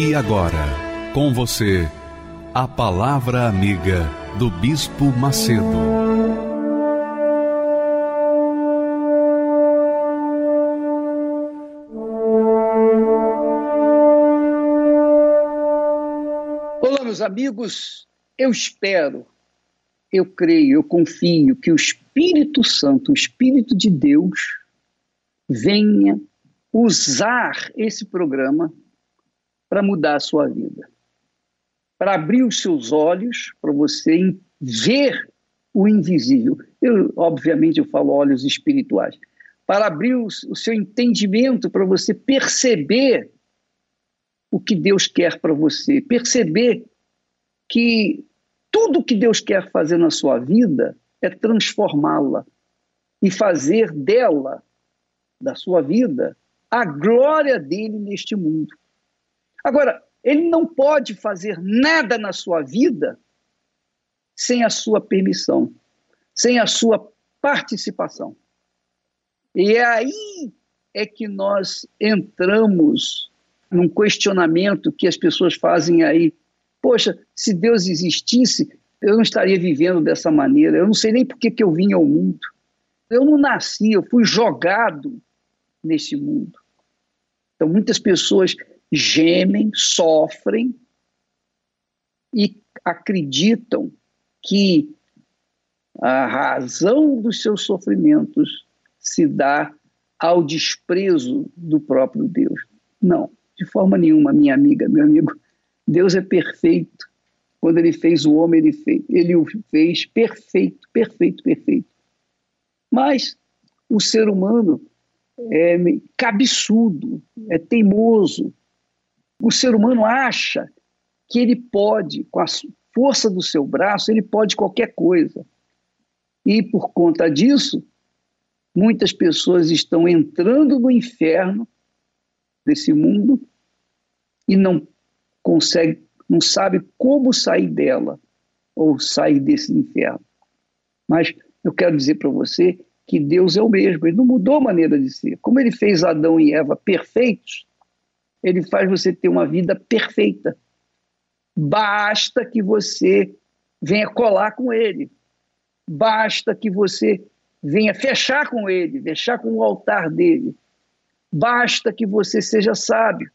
E agora, com você, a Palavra Amiga do Bispo Macedo. Olá, meus amigos. Eu espero, eu creio, eu confio que o Espírito Santo, o Espírito de Deus, venha usar esse programa para mudar a sua vida. Para abrir os seus olhos, para você ver o invisível. Eu, obviamente, eu falo olhos espirituais. Para abrir o, o seu entendimento, para você perceber o que Deus quer para você, perceber que tudo que Deus quer fazer na sua vida é transformá-la e fazer dela, da sua vida, a glória dele neste mundo. Agora, ele não pode fazer nada na sua vida sem a sua permissão, sem a sua participação. E é aí é que nós entramos num questionamento que as pessoas fazem aí. Poxa, se Deus existisse, eu não estaria vivendo dessa maneira. Eu não sei nem por que, que eu vim ao mundo. Eu não nasci, eu fui jogado nesse mundo. Então, muitas pessoas gemem, sofrem e acreditam que a razão dos seus sofrimentos se dá ao desprezo do próprio Deus. Não, de forma nenhuma, minha amiga, meu amigo. Deus é perfeito. Quando ele fez o homem, ele fez, ele o fez perfeito, perfeito, perfeito. Mas o ser humano é cabeçudo, é teimoso, o ser humano acha que ele pode, com a força do seu braço, ele pode qualquer coisa. E por conta disso, muitas pessoas estão entrando no inferno desse mundo e não consegue, não sabe como sair dela ou sair desse inferno. Mas eu quero dizer para você que Deus é o mesmo, ele não mudou a maneira de ser. Como ele fez Adão e Eva perfeitos, ele faz você ter uma vida perfeita. Basta que você venha colar com ele. Basta que você venha fechar com ele, fechar com o altar dele. Basta que você seja sábio,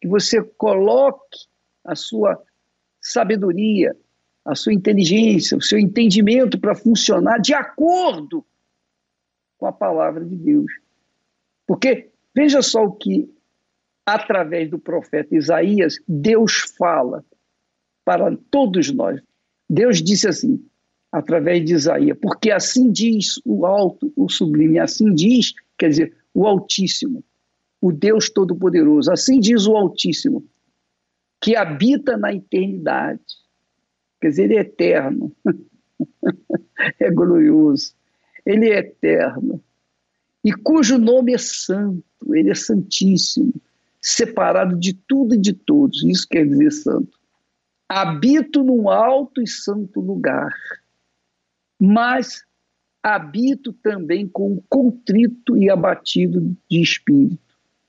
que você coloque a sua sabedoria, a sua inteligência, o seu entendimento para funcionar de acordo com a palavra de Deus. Porque veja só o que através do profeta Isaías, Deus fala para todos nós. Deus disse assim, através de Isaías, porque assim diz o alto, o sublime, assim diz, quer dizer, o Altíssimo, o Deus Todo-Poderoso, assim diz o Altíssimo, que habita na eternidade, quer dizer, ele é eterno, é glorioso, ele é eterno, e cujo nome é santo, ele é santíssimo, separado de tudo e de todos. Isso quer dizer santo. Habito num alto e santo lugar, mas habito também com o contrito e abatido de espírito.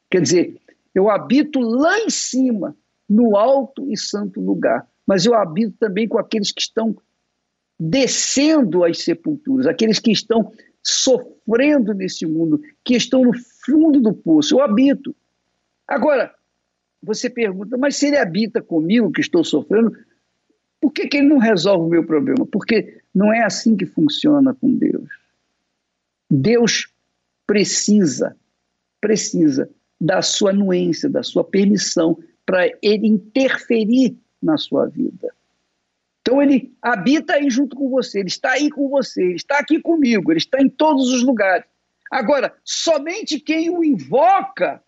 Quer dizer, eu habito lá em cima, no alto e santo lugar, mas eu habito também com aqueles que estão descendo às sepulturas, aqueles que estão sofrendo nesse mundo, que estão no fundo do poço. Eu habito. Agora, você pergunta, mas se ele habita comigo, que estou sofrendo, por que, que ele não resolve o meu problema? Porque não é assim que funciona com Deus. Deus precisa, precisa da sua anuência, da sua permissão para ele interferir na sua vida. Então ele habita aí junto com você, ele está aí com você, ele está aqui comigo, ele está em todos os lugares. Agora, somente quem o invoca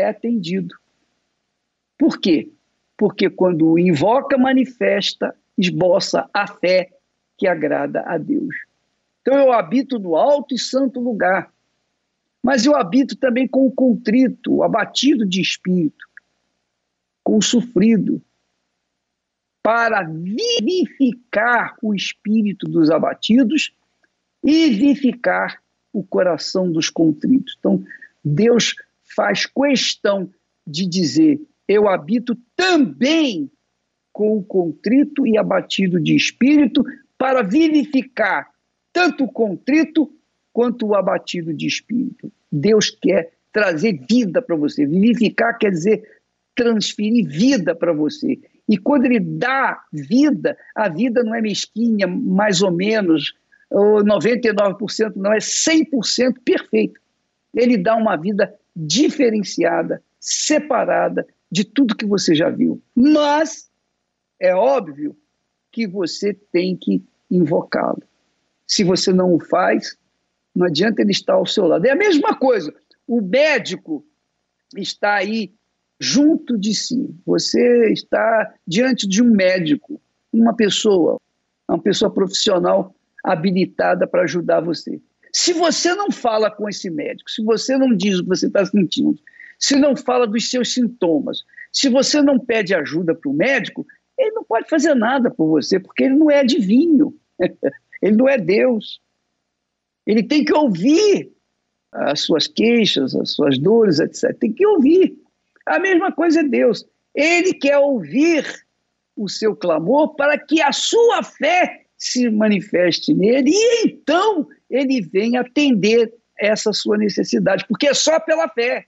é atendido. Por quê? Porque quando invoca, manifesta, esboça a fé que agrada a Deus. Então eu habito no alto e santo lugar, mas eu habito também com o contrito, o abatido de espírito, com o sofrido, para vivificar o espírito dos abatidos e vivificar o coração dos contritos. Então, Deus faz questão de dizer: Eu habito também com o contrito e abatido de espírito, para vivificar tanto o contrito quanto o abatido de espírito. Deus quer trazer vida para você. Vivificar quer dizer transferir vida para você. E quando ele dá vida, a vida não é mesquinha, mais ou menos, ou 99%, não, é 100% perfeito. Ele dá uma vida diferenciada, separada de tudo que você já viu. Mas é óbvio que você tem que invocá-lo. Se você não o faz, não adianta ele estar ao seu lado. É a mesma coisa. O médico está aí junto de si. Você está diante de um médico, uma pessoa, uma pessoa profissional habilitada para ajudar você. Se você não fala com esse médico, se você não diz o que você está sentindo, se não fala dos seus sintomas, se você não pede ajuda para o médico, ele não pode fazer nada por você, porque ele não é adivinho, ele não é Deus. Ele tem que ouvir as suas queixas, as suas dores, etc. Tem que ouvir. A mesma coisa é Deus. Ele quer ouvir o seu clamor para que a sua fé se manifeste nele e então ele vem atender essa sua necessidade, porque é só pela fé.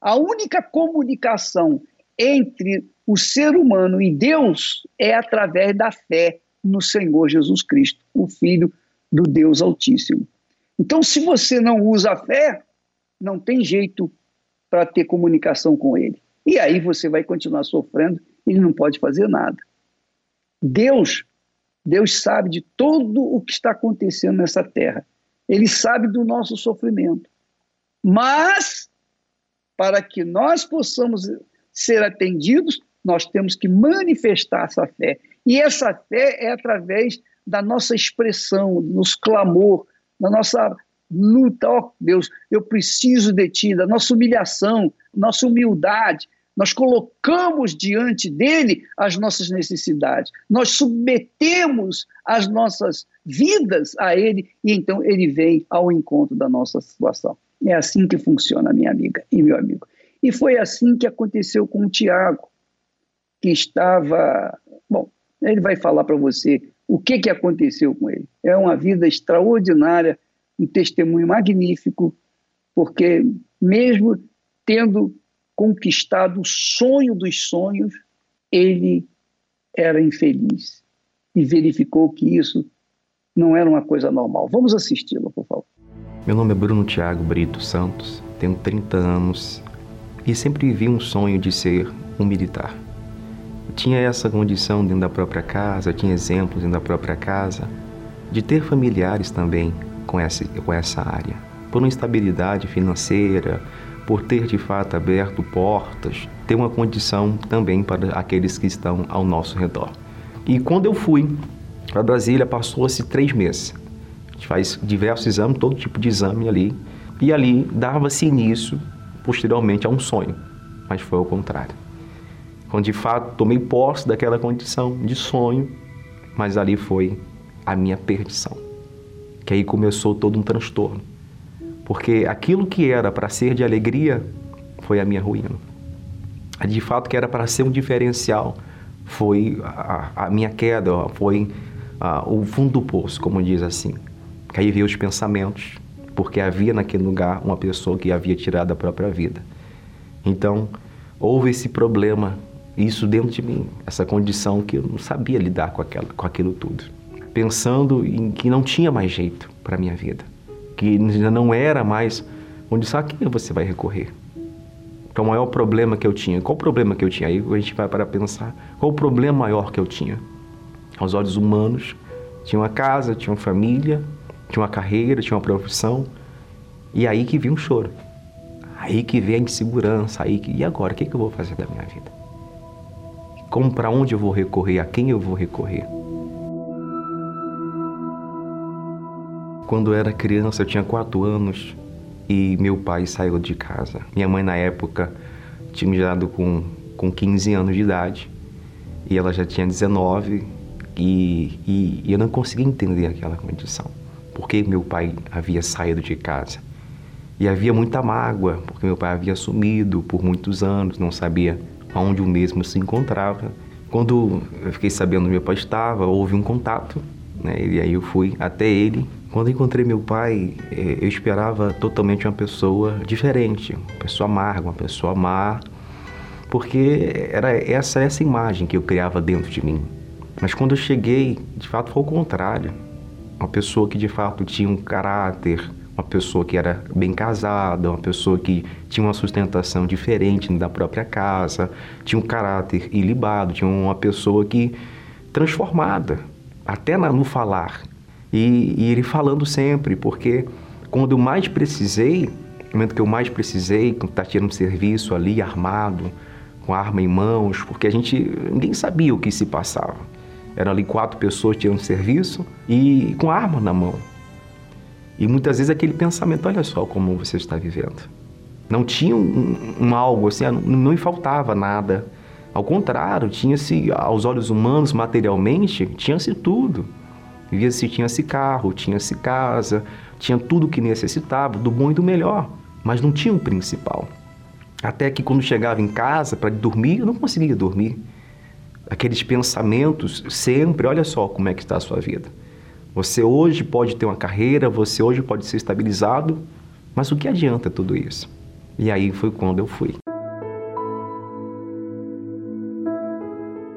A única comunicação entre o ser humano e Deus é através da fé no Senhor Jesus Cristo, o Filho do Deus Altíssimo. Então, se você não usa a fé, não tem jeito para ter comunicação com ele. E aí você vai continuar sofrendo, ele não pode fazer nada. Deus, Deus sabe de tudo o que está acontecendo nessa terra. Ele sabe do nosso sofrimento. Mas para que nós possamos ser atendidos, nós temos que manifestar essa fé. E essa fé é através da nossa expressão, nosso clamor, da nossa luta, ó oh, Deus, eu preciso de Ti, da nossa humilhação, nossa humildade. Nós colocamos diante dele as nossas necessidades, nós submetemos as nossas vidas a ele e então ele vem ao encontro da nossa situação. É assim que funciona, minha amiga e meu amigo. E foi assim que aconteceu com o Tiago, que estava. Bom, ele vai falar para você o que, que aconteceu com ele. É uma vida extraordinária, um testemunho magnífico, porque mesmo tendo conquistado o sonho dos sonhos, ele era infeliz e verificou que isso não era uma coisa normal. Vamos assisti-lo, por favor. Meu nome é Bruno Tiago Brito Santos, tenho 30 anos e sempre vivi um sonho de ser um militar. Eu tinha essa condição dentro da própria casa, tinha exemplos dentro da própria casa, de ter familiares também com essa, com essa área. Por uma instabilidade financeira, por ter de fato aberto portas, ter uma condição também para aqueles que estão ao nosso redor. E quando eu fui para Brasília, passou-se três meses. A gente faz diversos exames, todo tipo de exame ali, e ali dava-se início, posteriormente, a um sonho, mas foi ao contrário. Quando de fato tomei posse daquela condição de sonho, mas ali foi a minha perdição. Que aí começou todo um transtorno porque aquilo que era para ser de alegria foi a minha ruína. De fato, que era para ser um diferencial foi a, a minha queda, foi a, o fundo do poço, como diz assim. Que aí veio os pensamentos, porque havia naquele lugar uma pessoa que havia tirado a própria vida. Então, houve esse problema, isso dentro de mim, essa condição que eu não sabia lidar com, aquela, com aquilo tudo. Pensando em que não tinha mais jeito para a minha vida que já não era mais onde só quem você vai recorrer. Então, o maior problema que eu tinha, qual o problema que eu tinha? Aí a gente vai para pensar, qual o problema maior que eu tinha? Aos olhos humanos, tinha uma casa, tinha uma família, tinha uma carreira, tinha uma profissão, e aí que vinha um choro. Aí que vem a insegurança, aí que e agora, o que, que eu vou fazer da minha vida? Como para onde eu vou recorrer, a quem eu vou recorrer? Quando eu era criança, eu tinha quatro anos e meu pai saiu de casa. Minha mãe na época tinha me dado com, com 15 anos de idade e ela já tinha 19 e, e, e eu não conseguia entender aquela condição. Porque meu pai havia saído de casa. E havia muita mágoa, porque meu pai havia sumido por muitos anos, não sabia onde o mesmo se encontrava. Quando eu fiquei sabendo onde meu pai estava, houve um contato, né? E aí eu fui até ele. Quando encontrei meu pai, eh, eu esperava totalmente uma pessoa diferente, uma pessoa amarga, uma pessoa má, porque era essa essa imagem que eu criava dentro de mim. Mas quando eu cheguei, de fato foi o contrário. Uma pessoa que de fato tinha um caráter, uma pessoa que era bem casada, uma pessoa que tinha uma sustentação diferente da própria casa, tinha um caráter ilibado, tinha uma pessoa que transformada, até no falar. E, e ele falando sempre, porque quando eu mais precisei, no momento que eu mais precisei, quando está tirando serviço ali, armado, com arma em mãos, porque a gente ninguém sabia o que se passava. Eram ali quatro pessoas tirando serviço e com arma na mão. E muitas vezes aquele pensamento, olha só como você está vivendo. Não tinha um, um algo assim, não, não me faltava nada. Ao contrário, tinha-se, aos olhos humanos, materialmente, tinha-se tudo. Via-se, tinha-se carro, tinha-se casa, tinha tudo que necessitava, do bom e do melhor. Mas não tinha um principal. Até que quando chegava em casa para dormir, eu não conseguia dormir. Aqueles pensamentos sempre, olha só como é que está a sua vida. Você hoje pode ter uma carreira, você hoje pode ser estabilizado, mas o que adianta tudo isso? E aí foi quando eu fui.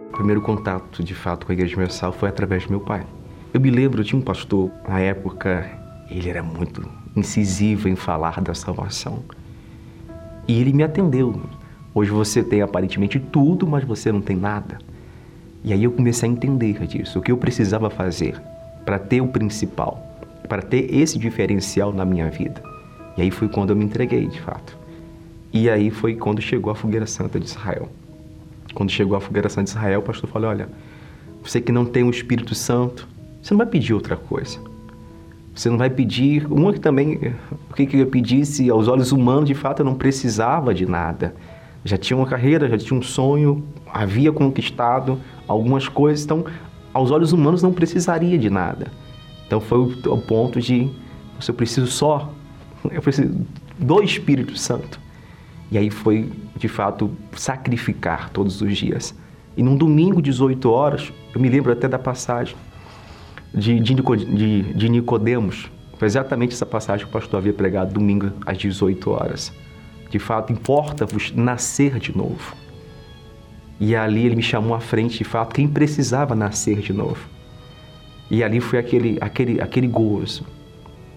O primeiro contato, de fato, com a Igreja Universal foi através do meu pai. Eu me lembro, eu tinha um pastor, na época, ele era muito incisivo em falar da salvação. E ele me atendeu. Hoje você tem aparentemente tudo, mas você não tem nada. E aí eu comecei a entender disso, o que eu precisava fazer para ter o principal, para ter esse diferencial na minha vida. E aí foi quando eu me entreguei, de fato. E aí foi quando chegou a fogueira santa de Israel. Quando chegou a fogueira santa de Israel, o pastor falou: Olha, você que não tem o Espírito Santo, você não vai pedir outra coisa. Você não vai pedir. Uma que também, o que, eu pedisse aos olhos humanos, de fato, eu não precisava de nada. Já tinha uma carreira, já tinha um sonho, havia conquistado algumas coisas, então aos olhos humanos não precisaria de nada. Então foi o, o ponto de eu preciso só, eu preciso do Espírito Santo. E aí foi, de fato, sacrificar todos os dias. E num domingo, 18 horas, eu me lembro até da passagem de, de, de, de Nicodemos. Foi exatamente essa passagem que o pastor havia pregado domingo às 18 horas. De fato, importa-vos nascer de novo. E ali ele me chamou à frente, de fato, quem precisava nascer de novo. E ali foi aquele, aquele, aquele gozo.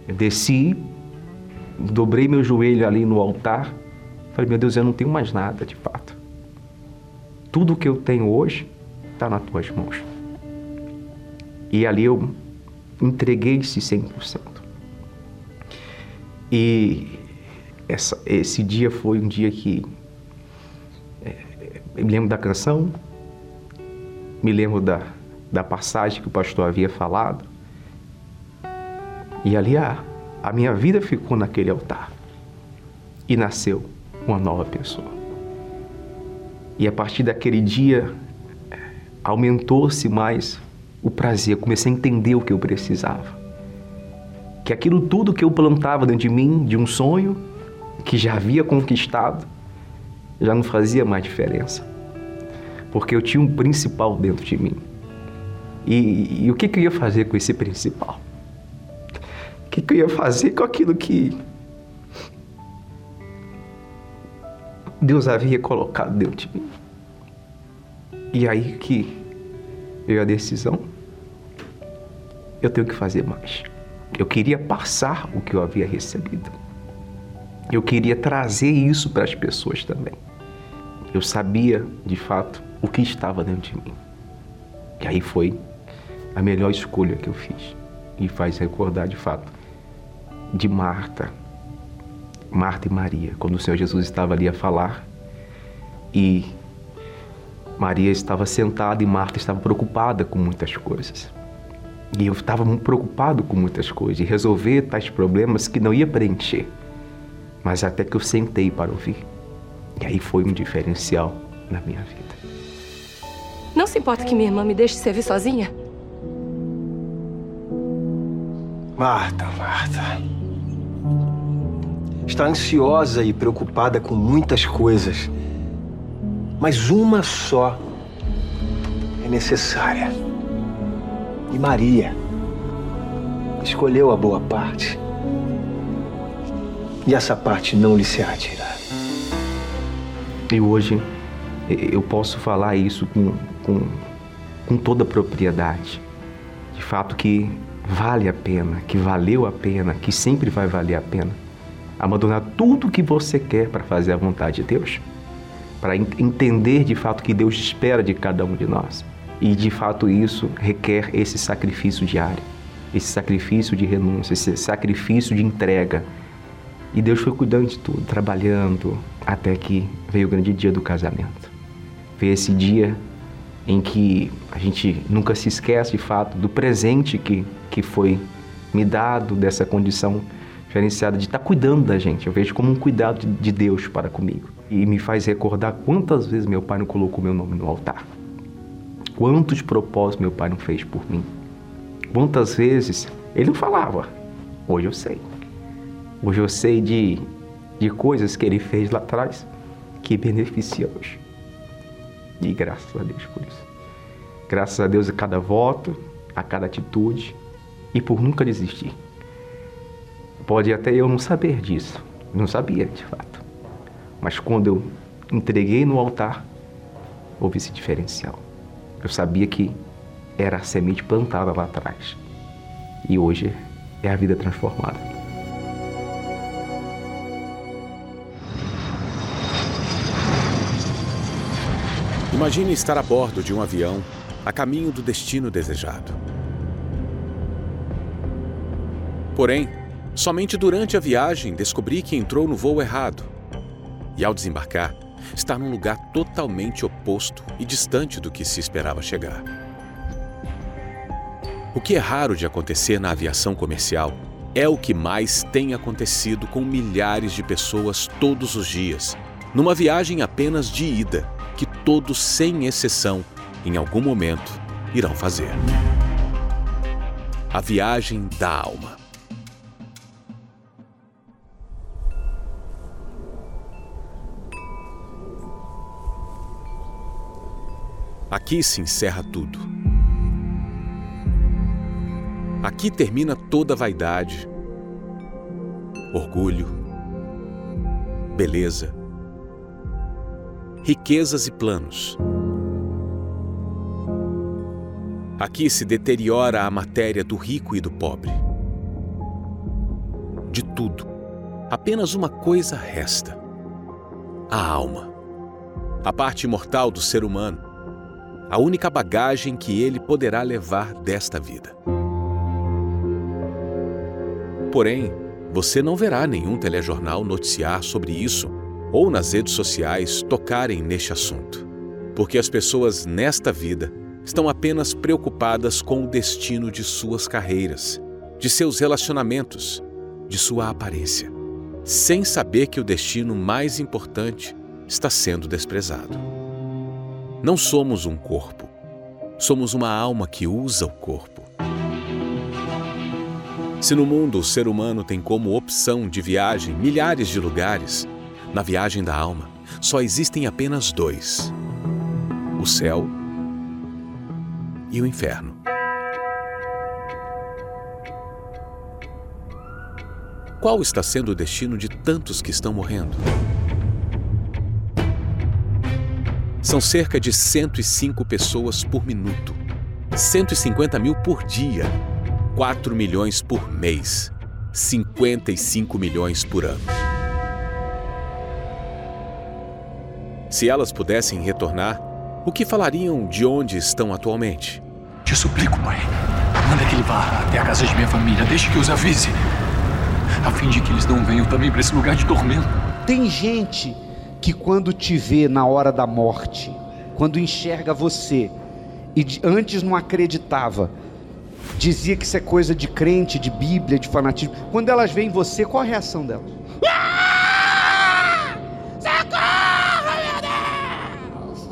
Eu desci, dobrei meu joelho ali no altar, falei, meu Deus, eu não tenho mais nada de fato. Tudo que eu tenho hoje está nas tuas mãos. E ali eu entreguei esse 100%. E essa, esse dia foi um dia que eu me lembro da canção, me lembro da, da passagem que o pastor havia falado. E ali a, a minha vida ficou naquele altar. E nasceu uma nova pessoa. E a partir daquele dia, aumentou-se mais o prazer. Comecei a entender o que eu precisava. Que aquilo tudo que eu plantava dentro de mim, de um sonho, que já havia conquistado, já não fazia mais diferença. Porque eu tinha um principal dentro de mim. E, e o que, que eu ia fazer com esse principal? O que, que eu ia fazer com aquilo que Deus havia colocado dentro de mim? E aí que veio a decisão. Eu tenho que fazer mais. Eu queria passar o que eu havia recebido. Eu queria trazer isso para as pessoas também. Eu sabia, de fato, o que estava dentro de mim. E aí foi a melhor escolha que eu fiz. E faz recordar, de fato, de Marta Marta e Maria, quando o Senhor Jesus estava ali a falar e Maria estava sentada e Marta estava preocupada com muitas coisas. E eu estava muito preocupado com muitas coisas, e resolver tais problemas que não ia preencher. Mas até que eu sentei para ouvir. E aí foi um diferencial na minha vida. Não se importa que minha irmã me deixe servir sozinha? Marta, Marta. Está ansiosa e preocupada com muitas coisas. Mas uma só é necessária. E Maria escolheu a boa parte. E essa parte não lhe será tirada. E hoje eu posso falar isso com, com, com toda a propriedade. De fato que vale a pena, que valeu a pena, que sempre vai valer a pena. Abandonar tudo o que você quer para fazer a vontade de Deus. Para entender de fato que Deus espera de cada um de nós. E de fato isso requer esse sacrifício diário, esse sacrifício de renúncia, esse sacrifício de entrega. E Deus foi cuidando de tudo, trabalhando, até que veio o grande dia do casamento. Veio esse dia em que a gente nunca se esquece de fato do presente que, que foi me dado, dessa condição diferenciada de estar cuidando da gente. Eu vejo como um cuidado de Deus para comigo. E me faz recordar quantas vezes meu pai não colocou meu nome no altar. Quantos propósitos meu pai não fez por mim? Quantas vezes ele não falava? Hoje eu sei. Hoje eu sei de, de coisas que ele fez lá atrás que beneficia hoje. E graças a Deus por isso. Graças a Deus a cada voto, a cada atitude e por nunca desistir. Pode até eu não saber disso, não sabia de fato. Mas quando eu entreguei no altar, houve esse diferencial. Eu sabia que era a semente plantada lá atrás. E hoje é a vida transformada. Imagine estar a bordo de um avião a caminho do destino desejado. Porém, somente durante a viagem descobri que entrou no voo errado. E ao desembarcar, está num lugar totalmente oposto e distante do que se esperava chegar. O que é raro de acontecer na aviação comercial é o que mais tem acontecido com milhares de pessoas todos os dias, numa viagem apenas de ida, que todos, sem exceção, em algum momento, irão fazer. A viagem da alma. Aqui se encerra tudo. Aqui termina toda vaidade, orgulho, beleza, riquezas e planos. Aqui se deteriora a matéria do rico e do pobre. De tudo, apenas uma coisa resta: a alma, a parte imortal do ser humano a única bagagem que ele poderá levar desta vida. Porém, você não verá nenhum telejornal noticiar sobre isso ou nas redes sociais tocarem neste assunto, porque as pessoas nesta vida estão apenas preocupadas com o destino de suas carreiras, de seus relacionamentos, de sua aparência, sem saber que o destino mais importante está sendo desprezado. Não somos um corpo. Somos uma alma que usa o corpo. Se no mundo o ser humano tem como opção de viagem milhares de lugares, na viagem da alma só existem apenas dois: o céu e o inferno. Qual está sendo o destino de tantos que estão morrendo? São cerca de 105 pessoas por minuto, 150 mil por dia, 4 milhões por mês, 55 milhões por ano. Se elas pudessem retornar, o que falariam de onde estão atualmente? Te suplico, pai. Manda que ele vá até a casa de minha família. Deixe que os avise. a fim de que eles não venham também para esse lugar de tormento. Tem gente que quando te vê na hora da morte, quando enxerga você e antes não acreditava, dizia que isso é coisa de crente, de Bíblia, de fanatismo. Quando elas veem você, qual a reação delas? Ah! Socorro, meu Deus!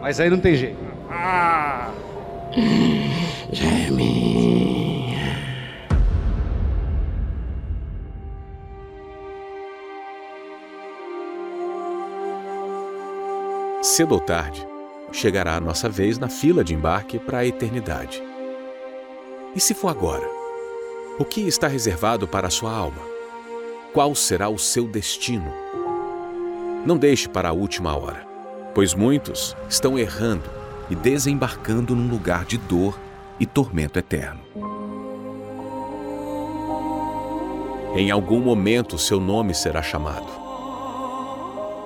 Mas aí não tem jeito. Ah! Cedo ou tarde, chegará a nossa vez na fila de embarque para a eternidade. E se for agora? O que está reservado para a sua alma? Qual será o seu destino? Não deixe para a última hora, pois muitos estão errando e desembarcando num lugar de dor e tormento eterno. Em algum momento seu nome será chamado.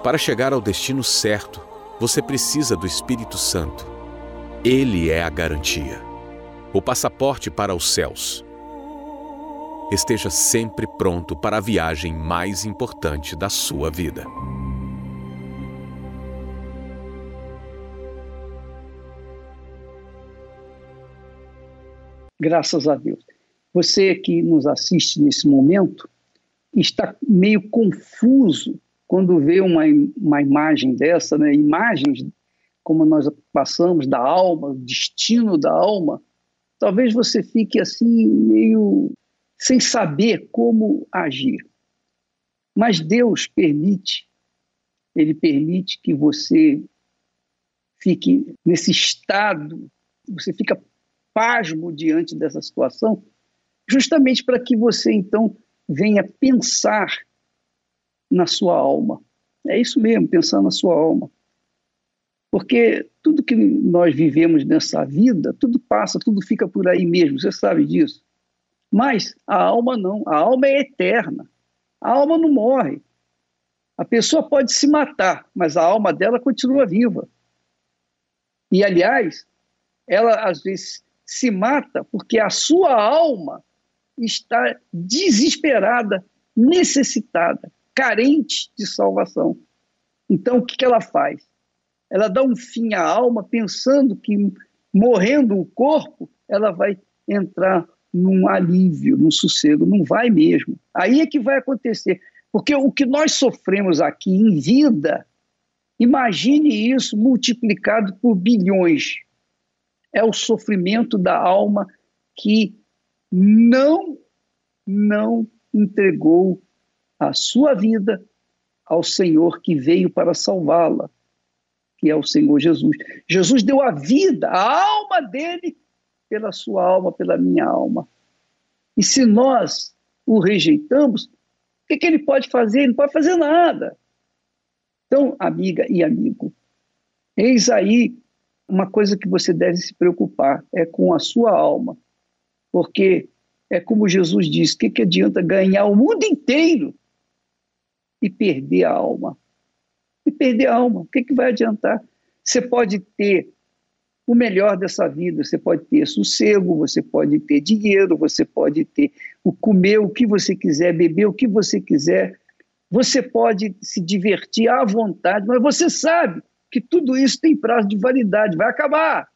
Para chegar ao destino certo, você precisa do Espírito Santo. Ele é a garantia, o passaporte para os céus. Esteja sempre pronto para a viagem mais importante da sua vida. Graças a Deus. Você que nos assiste nesse momento está meio confuso quando vê uma, uma imagem dessa, né, imagens como nós passamos da alma, o destino da alma, talvez você fique assim meio sem saber como agir. Mas Deus permite, Ele permite que você fique nesse estado, você fica pasmo diante dessa situação, justamente para que você então venha pensar na sua alma. É isso mesmo, pensar na sua alma. Porque tudo que nós vivemos nessa vida, tudo passa, tudo fica por aí mesmo, você sabe disso. Mas a alma não, a alma é eterna. A alma não morre. A pessoa pode se matar, mas a alma dela continua viva. E, aliás, ela às vezes se mata porque a sua alma está desesperada, necessitada carente de salvação. Então, o que ela faz? Ela dá um fim à alma, pensando que, morrendo o corpo, ela vai entrar num alívio, num sossego. Não vai mesmo. Aí é que vai acontecer. Porque o que nós sofremos aqui em vida, imagine isso multiplicado por bilhões. É o sofrimento da alma que não, não entregou a sua vida ao Senhor que veio para salvá-la, que é o Senhor Jesus. Jesus deu a vida, a alma dele, pela sua alma, pela minha alma. E se nós o rejeitamos, o que, que ele pode fazer? Ele não pode fazer nada. Então, amiga e amigo, eis aí uma coisa que você deve se preocupar, é com a sua alma. Porque é como Jesus disse: o que, que adianta ganhar o mundo inteiro e perder a alma. E perder a alma, o que, que vai adiantar? Você pode ter o melhor dessa vida, você pode ter sossego, você pode ter dinheiro, você pode ter o comer o que você quiser, beber o que você quiser, você pode se divertir à vontade, mas você sabe que tudo isso tem prazo de validade, vai acabar.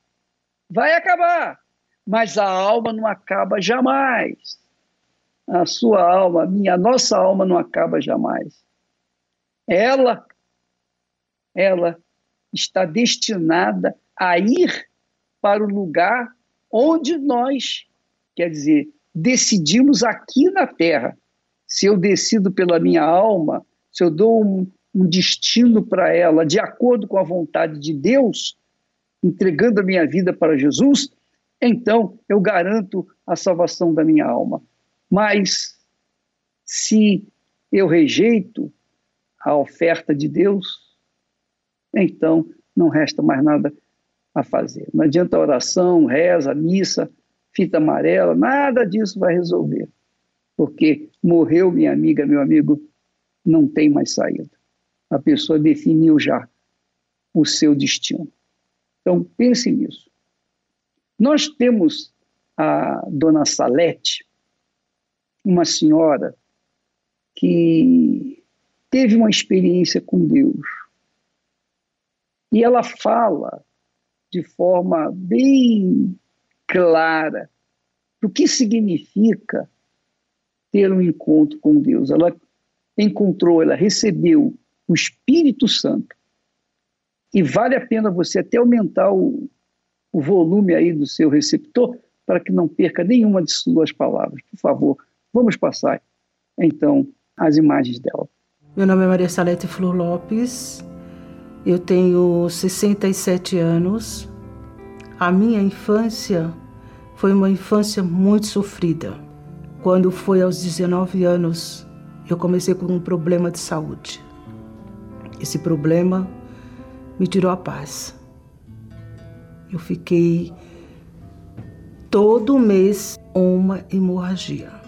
Vai acabar. Mas a alma não acaba jamais. A sua alma, a minha, a nossa alma não acaba jamais ela, ela está destinada a ir para o lugar onde nós, quer dizer, decidimos aqui na Terra. Se eu decido pela minha alma, se eu dou um, um destino para ela de acordo com a vontade de Deus, entregando a minha vida para Jesus, então eu garanto a salvação da minha alma. Mas se eu rejeito, a oferta de Deus, então não resta mais nada a fazer. Não adianta oração, reza, missa, fita amarela, nada disso vai resolver. Porque morreu minha amiga, meu amigo, não tem mais saída. A pessoa definiu já o seu destino. Então pense nisso. Nós temos a dona Salete, uma senhora que teve uma experiência com Deus. E ela fala de forma bem clara do que significa ter um encontro com Deus. Ela encontrou, ela recebeu o Espírito Santo. E vale a pena você até aumentar o, o volume aí do seu receptor para que não perca nenhuma de suas palavras. Por favor, vamos passar então as imagens dela. Meu nome é Maria Salete Flor Lopes, eu tenho 67 anos. A minha infância foi uma infância muito sofrida. Quando foi aos 19 anos, eu comecei com um problema de saúde. Esse problema me tirou a paz. Eu fiquei todo mês uma hemorragia.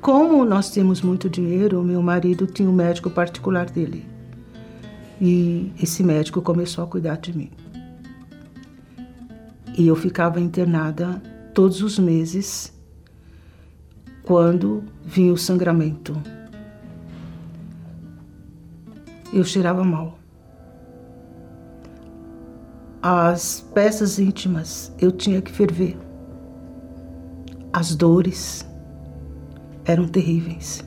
Como nós temos muito dinheiro, meu marido tinha um médico particular dele. E esse médico começou a cuidar de mim. E eu ficava internada todos os meses quando vinha o sangramento. Eu cheirava mal. As peças íntimas eu tinha que ferver. As dores eram terríveis.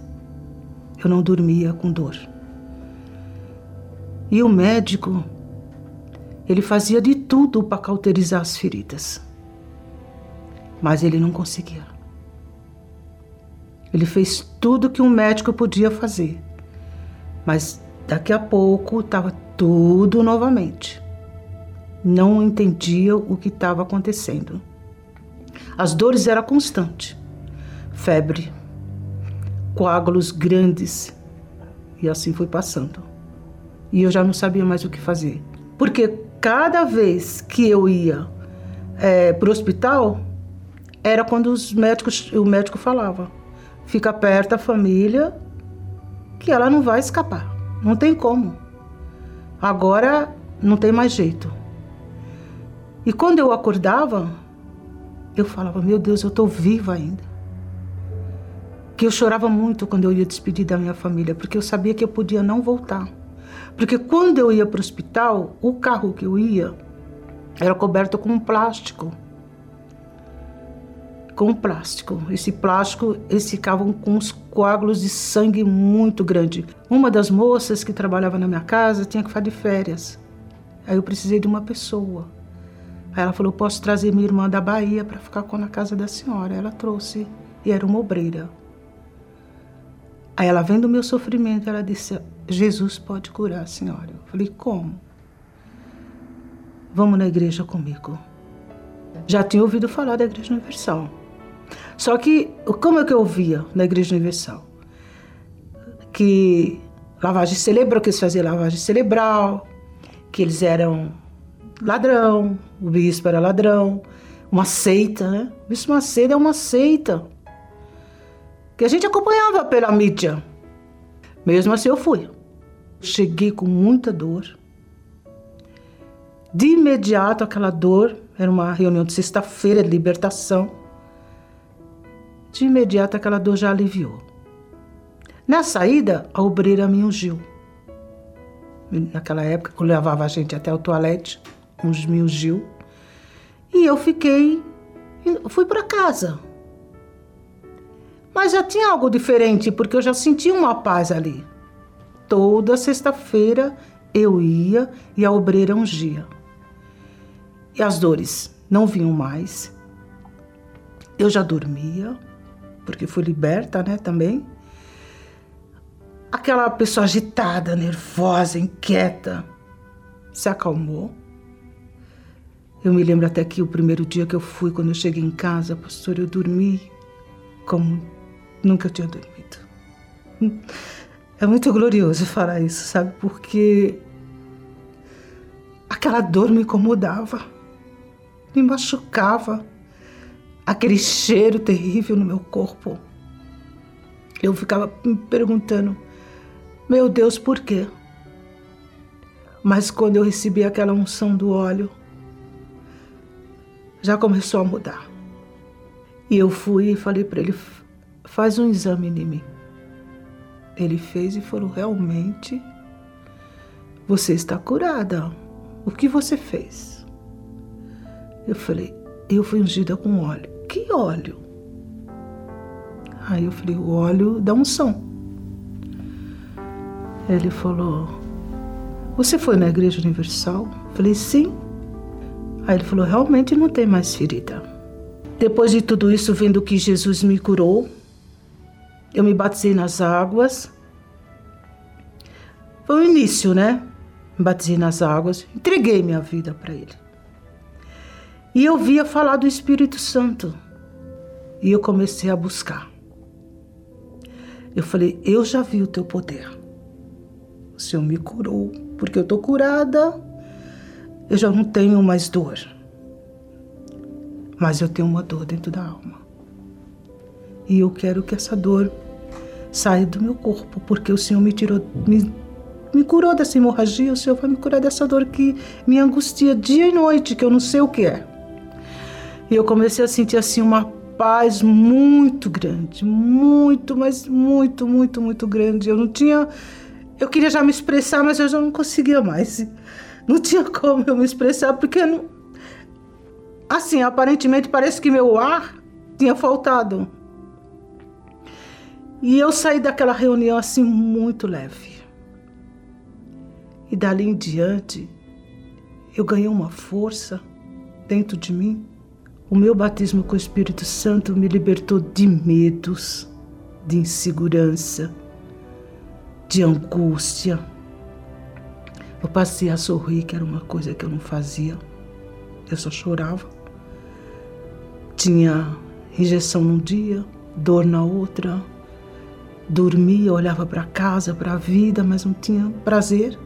Eu não dormia com dor. E o médico, ele fazia de tudo para cauterizar as feridas. Mas ele não conseguia. Ele fez tudo que um médico podia fazer. Mas daqui a pouco estava tudo novamente. Não entendia o que estava acontecendo. As dores eram constantes. Febre, coágulos grandes. E assim foi passando. E eu já não sabia mais o que fazer. Porque cada vez que eu ia é, para o hospital, era quando os médicos, o médico falava: fica perto da família, que ela não vai escapar. Não tem como. Agora não tem mais jeito. E quando eu acordava, eu falava: Meu Deus, eu estou viva ainda que eu chorava muito quando eu ia despedir da minha família, porque eu sabia que eu podia não voltar. Porque quando eu ia para o hospital, o carro que eu ia era coberto com plástico. Com plástico. Esse plástico, eles ficavam com uns coágulos de sangue muito grande. Uma das moças que trabalhava na minha casa tinha que ficar de férias. Aí eu precisei de uma pessoa. Aí ela falou: posso trazer minha irmã da Bahia para ficar com na casa da senhora. Ela trouxe e era uma obreira. Aí ela vendo o meu sofrimento, ela disse: Jesus pode curar a senhora. Eu falei: Como? Vamos na igreja comigo. Já tinha ouvido falar da Igreja Universal. Só que, como é que eu ouvia na Igreja Universal? Que lavagem cerebral, que eles faziam lavagem cerebral, que eles eram ladrão, o bispo era ladrão, uma seita, né? O bispo Macedo é uma seita que a gente acompanhava pela mídia. Mesmo assim, eu fui. Cheguei com muita dor. De imediato, aquela dor, era uma reunião de sexta-feira de libertação. De imediato, aquela dor já aliviou. Na saída, a obreira me ungiu. Naquela época, eu levava a gente até o toalete, uns me ungiu. E eu fiquei, fui para casa. Mas já tinha algo diferente, porque eu já sentia uma paz ali. Toda sexta-feira eu ia e a obreira ungia. E as dores não vinham mais. Eu já dormia, porque fui liberta, né, também. Aquela pessoa agitada, nervosa, inquieta, se acalmou. Eu me lembro até que o primeiro dia que eu fui, quando eu cheguei em casa, pastor, eu dormi como Nunca tinha dormido. É muito glorioso falar isso, sabe? Porque aquela dor me incomodava, me machucava, aquele cheiro terrível no meu corpo. Eu ficava me perguntando, meu Deus, por quê? Mas quando eu recebi aquela unção do óleo, já começou a mudar. E eu fui e falei para ele: faz um exame em mim. Ele fez e falou: realmente, você está curada. O que você fez? Eu falei: eu fui ungida com óleo. Que óleo? Aí eu falei: o óleo da unção. Ele falou: Você foi na Igreja Universal? Eu falei: Sim. Aí ele falou: Realmente não tem mais ferida. Depois de tudo isso, vendo que Jesus me curou, eu me batizei nas águas. Foi o início, né? Me batizei nas águas, entreguei minha vida para Ele. E eu via falar do Espírito Santo. E eu comecei a buscar. Eu falei: Eu já vi o teu poder. O Senhor me curou, porque eu estou curada. Eu já não tenho mais dor. Mas eu tenho uma dor dentro da alma. E eu quero que essa dor saia do meu corpo, porque o Senhor me tirou, me, me curou dessa hemorragia, o Senhor vai me curar dessa dor que me angustia dia e noite, que eu não sei o que é. E eu comecei a sentir assim uma paz muito grande, muito, mas muito, muito, muito grande. Eu não tinha. Eu queria já me expressar, mas eu já não conseguia mais. Não tinha como eu me expressar, porque não, Assim, aparentemente parece que meu ar tinha faltado. E eu saí daquela reunião assim muito leve. E dali em diante, eu ganhei uma força dentro de mim. O meu batismo com o Espírito Santo me libertou de medos, de insegurança, de angústia. Eu passei a sorrir, que era uma coisa que eu não fazia. Eu só chorava. Tinha injeção num dia, dor na outra. Dormia, olhava para casa, para a vida, mas não tinha prazer.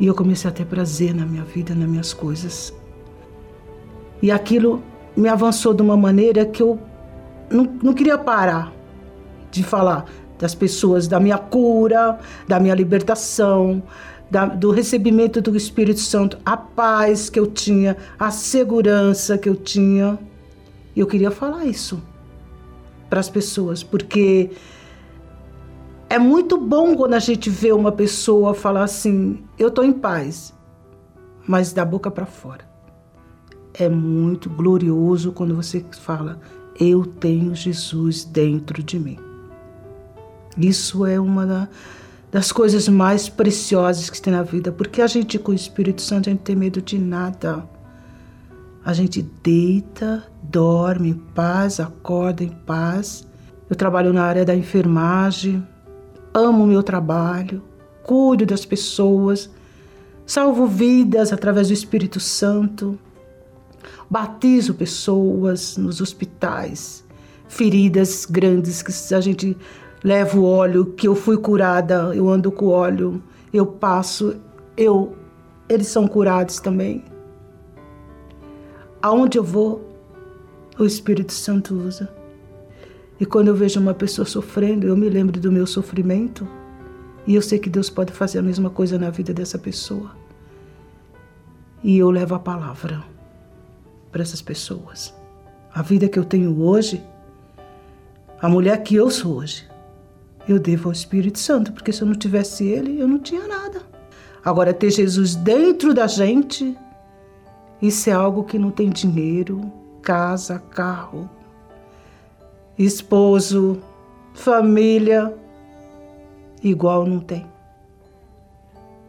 E eu comecei a ter prazer na minha vida, nas minhas coisas. E aquilo me avançou de uma maneira que eu não, não queria parar de falar das pessoas, da minha cura, da minha libertação, da, do recebimento do Espírito Santo, a paz que eu tinha, a segurança que eu tinha. E eu queria falar isso para as pessoas, porque é muito bom quando a gente vê uma pessoa falar assim: eu estou em paz, mas da boca para fora. É muito glorioso quando você fala: eu tenho Jesus dentro de mim. Isso é uma da das coisas mais preciosas que tem na vida, porque a gente com o Espírito Santo a gente tem medo de nada. A gente deita, dorme em paz, acorda em paz. Eu trabalho na área da enfermagem, amo o meu trabalho, cuido das pessoas, salvo vidas através do Espírito Santo, batizo pessoas nos hospitais, feridas grandes que a gente levo óleo, que eu fui curada, eu ando com óleo, eu passo, eu eles são curados também. Aonde eu vou, o Espírito Santo usa. E quando eu vejo uma pessoa sofrendo, eu me lembro do meu sofrimento e eu sei que Deus pode fazer a mesma coisa na vida dessa pessoa. E eu levo a palavra para essas pessoas. A vida que eu tenho hoje, a mulher que eu sou hoje, eu devo ao Espírito Santo, porque se eu não tivesse ele, eu não tinha nada. Agora, ter Jesus dentro da gente, isso é algo que não tem dinheiro, casa, carro, esposo, família, igual não tem.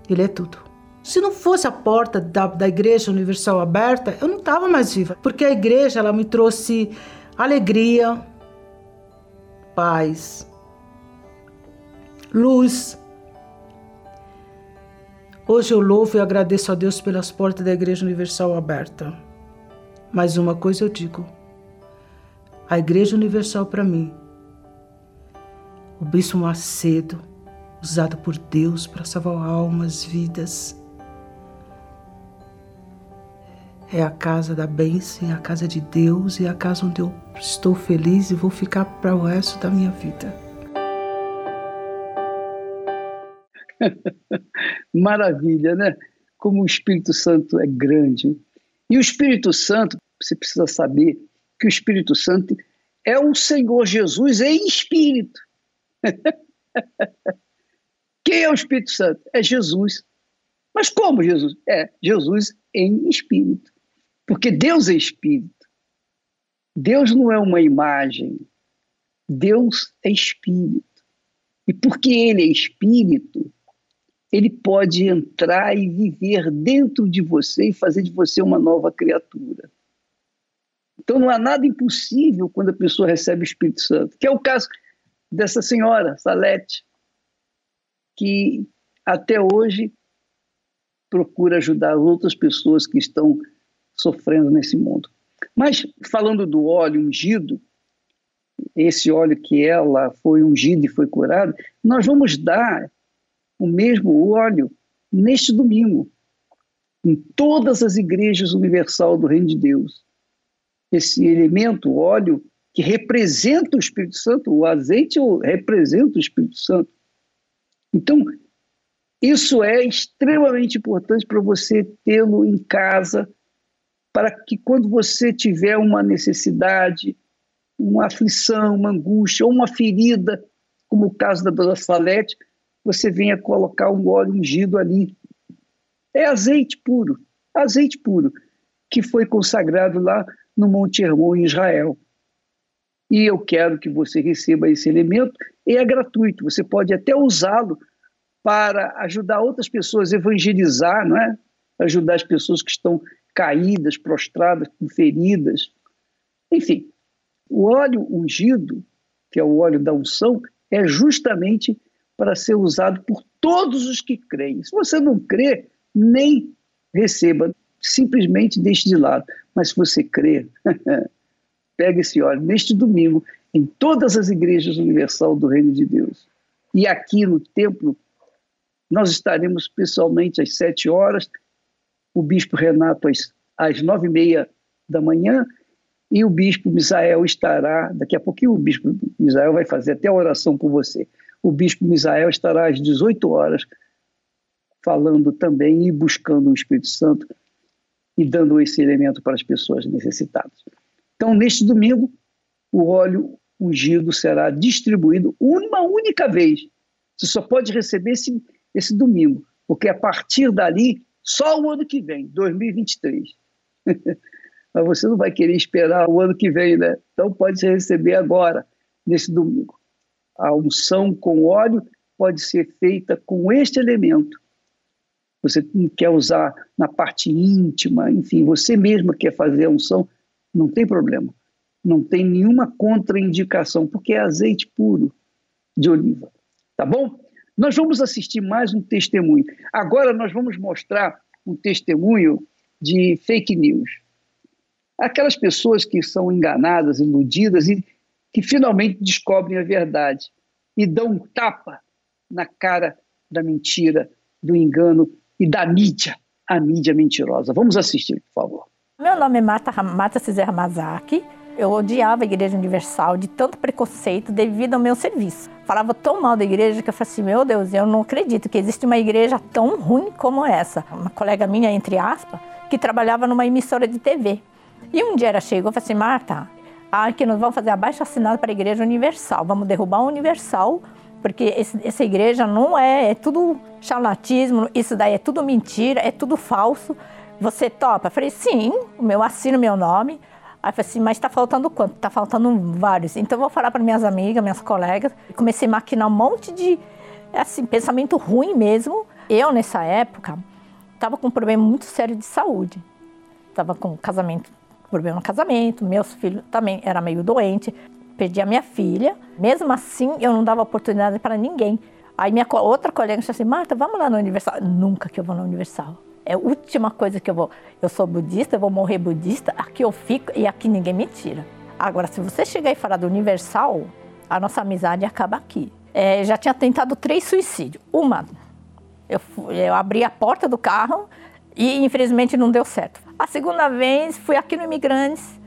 Ele é tudo. Se não fosse a porta da, da Igreja Universal aberta, eu não estava mais viva, porque a igreja ela me trouxe alegria, paz, luz. Hoje eu louvo e agradeço a Deus pelas portas da Igreja Universal aberta. Mas uma coisa eu digo: a Igreja Universal para mim, o Bispo Macedo, usado por Deus para salvar almas, vidas, é a casa da bênção, é a casa de Deus, é a casa onde eu estou feliz e vou ficar para o resto da minha vida. Maravilha, né? Como o Espírito Santo é grande. E o Espírito Santo, você precisa saber que o Espírito Santo é o Senhor Jesus em espírito. Quem é o Espírito Santo? É Jesus. Mas como Jesus? É Jesus em espírito. Porque Deus é espírito. Deus não é uma imagem. Deus é espírito. E porque ele é espírito, ele pode entrar e viver dentro de você e fazer de você uma nova criatura. Então não há nada impossível quando a pessoa recebe o Espírito Santo, que é o caso dessa senhora, Salete, que até hoje procura ajudar outras pessoas que estão sofrendo nesse mundo. Mas falando do óleo ungido, esse óleo que ela foi ungida e foi curada, nós vamos dar o mesmo óleo neste domingo, em todas as igrejas universal do Reino de Deus. Esse elemento, óleo, que representa o Espírito Santo, o azeite representa o Espírito Santo. Então, isso é extremamente importante para você tê-lo em casa, para que quando você tiver uma necessidade, uma aflição, uma angústia ou uma ferida, como o caso da dona Salete, você venha colocar um óleo ungido ali. É azeite puro, azeite puro, que foi consagrado lá no Monte Hermon, em Israel. E eu quero que você receba esse elemento, e é gratuito, você pode até usá-lo para ajudar outras pessoas a evangelizar, não é? Ajudar as pessoas que estão caídas, prostradas, com feridas. Enfim, o óleo ungido, que é o óleo da unção, é justamente para ser usado por todos os que creem. Se você não crê, nem receba, simplesmente deixe de lado. Mas se você crê, pega esse óleo neste domingo em todas as igrejas universal do Reino de Deus. E aqui no templo, nós estaremos pessoalmente às sete horas, o bispo Renato às, às nove e meia da manhã e o bispo Misael estará, daqui a pouquinho o bispo Misael vai fazer até a oração por você. O bispo Misael estará às 18 horas falando também e buscando o Espírito Santo e dando esse elemento para as pessoas necessitadas. Então, neste domingo, o óleo ungido será distribuído uma única vez. Você só pode receber esse, esse domingo, porque a partir dali, só o ano que vem, 2023. mas você não vai querer esperar o ano que vem, né? Então pode receber agora, nesse domingo. A unção com óleo pode ser feita com este elemento. Você quer usar na parte íntima, enfim, você mesma quer fazer a unção, não tem problema. Não tem nenhuma contraindicação, porque é azeite puro de oliva. Tá bom? Nós vamos assistir mais um testemunho. Agora nós vamos mostrar um testemunho de fake news aquelas pessoas que são enganadas, iludidas e que finalmente descobrem a verdade e dão um tapa na cara da mentira, do engano e da mídia, a mídia mentirosa. Vamos assistir, por favor. Meu nome é Mata, Mata Cizé Ramazaki. Eu odiava a Igreja Universal de tanto preconceito devido ao meu serviço. Falava tão mal da igreja que eu falei assim: meu Deus, eu não acredito que existe uma igreja tão ruim como essa. Uma colega minha, entre aspas, que trabalhava numa emissora de TV. E um dia ela chegou e falou assim, Marta, aqui nós vamos fazer abaixo assinado para a Igreja Universal, vamos derrubar o Universal, porque esse, essa igreja não é, é tudo charlatismo, isso daí é tudo mentira, é tudo falso. Você topa? Eu falei, sim, o meu assino meu nome. Aí eu falei assim, mas está faltando quanto? Está faltando vários. Então eu vou falar para minhas amigas, minhas colegas. Comecei a maquinar um monte de assim, pensamento ruim mesmo. Eu, nessa época, estava com um problema muito sério de saúde. Estava com casamento problema no casamento, meus filhos também era meio doente, perdi a minha filha. Mesmo assim, eu não dava oportunidade para ninguém. Aí minha outra colega disse assim, Marta, vamos lá no Universal. Nunca que eu vou no Universal. É a última coisa que eu vou. Eu sou budista, eu vou morrer budista, aqui eu fico e aqui ninguém me tira. Agora, se você chegar e falar do Universal, a nossa amizade acaba aqui. É, já tinha tentado três suicídios. Uma, eu, eu abri a porta do carro e infelizmente não deu certo. A segunda vez fui aqui no Imigrantes.